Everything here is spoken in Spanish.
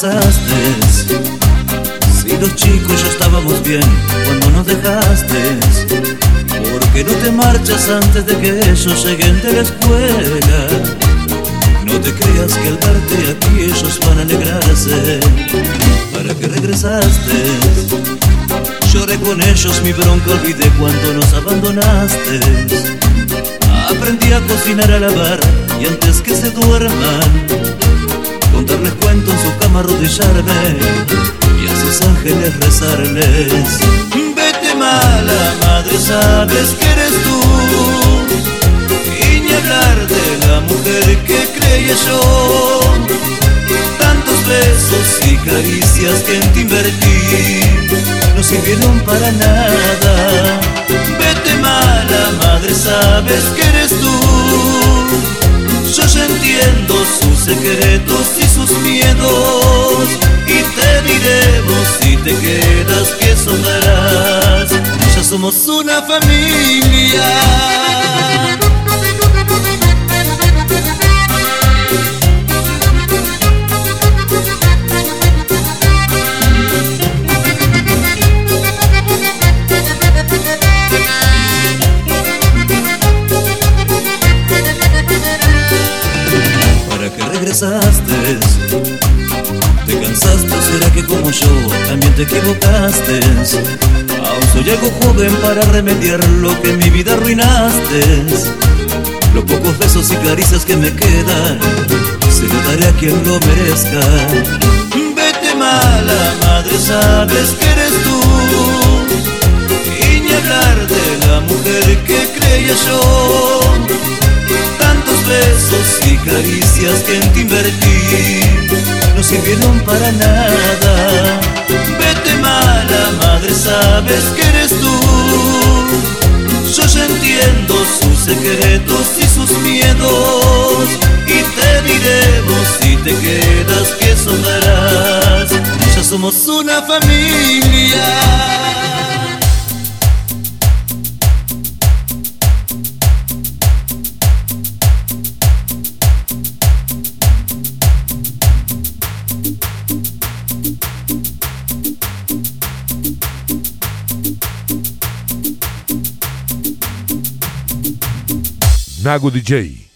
Si los chicos ya estábamos bien cuando nos dejaste. ¿Por qué no te marchas antes de que ellos lleguen de la escuela? No te creas que al verte aquí ellos van a alegrarse. ¿Para qué regresaste? Lloré con ellos mi bronca, olvidé cuando nos abandonaste. Aprendí a cocinar, a lavar y antes que se duerman, contarles cuentos en su cama, arrodillarme y a sus ángeles rezarles. Vete mala madre, sabes que eres tú. Y ni hablar de la mujer que creía yo. Tantos besos y caricias que en ti invertí no sirvieron para nada. Vete mala madre, sabes que eres tú. Yo ya entiendo secretos y sus miedos. Y te diremos si te quedas que sonarás. Ya somos una familia. ¿Para qué regresaste? ¿Te cansaste será que como yo también te equivocaste? Aún soy algo joven para remediar lo que en mi vida arruinaste Los pocos besos y caricias que me quedan Se lo daré a quien lo merezca Vete mala madre, sabes que eres tú Y ni hablar de la mujer que creía yo caricias que en ti invertí. No sirvieron para nada. Vete mala madre, sabes que eres tú. Yo ya entiendo sus secretos y sus miedos. Y te diremos si te quedas que sonarás Ya somos una familia Nago DJ.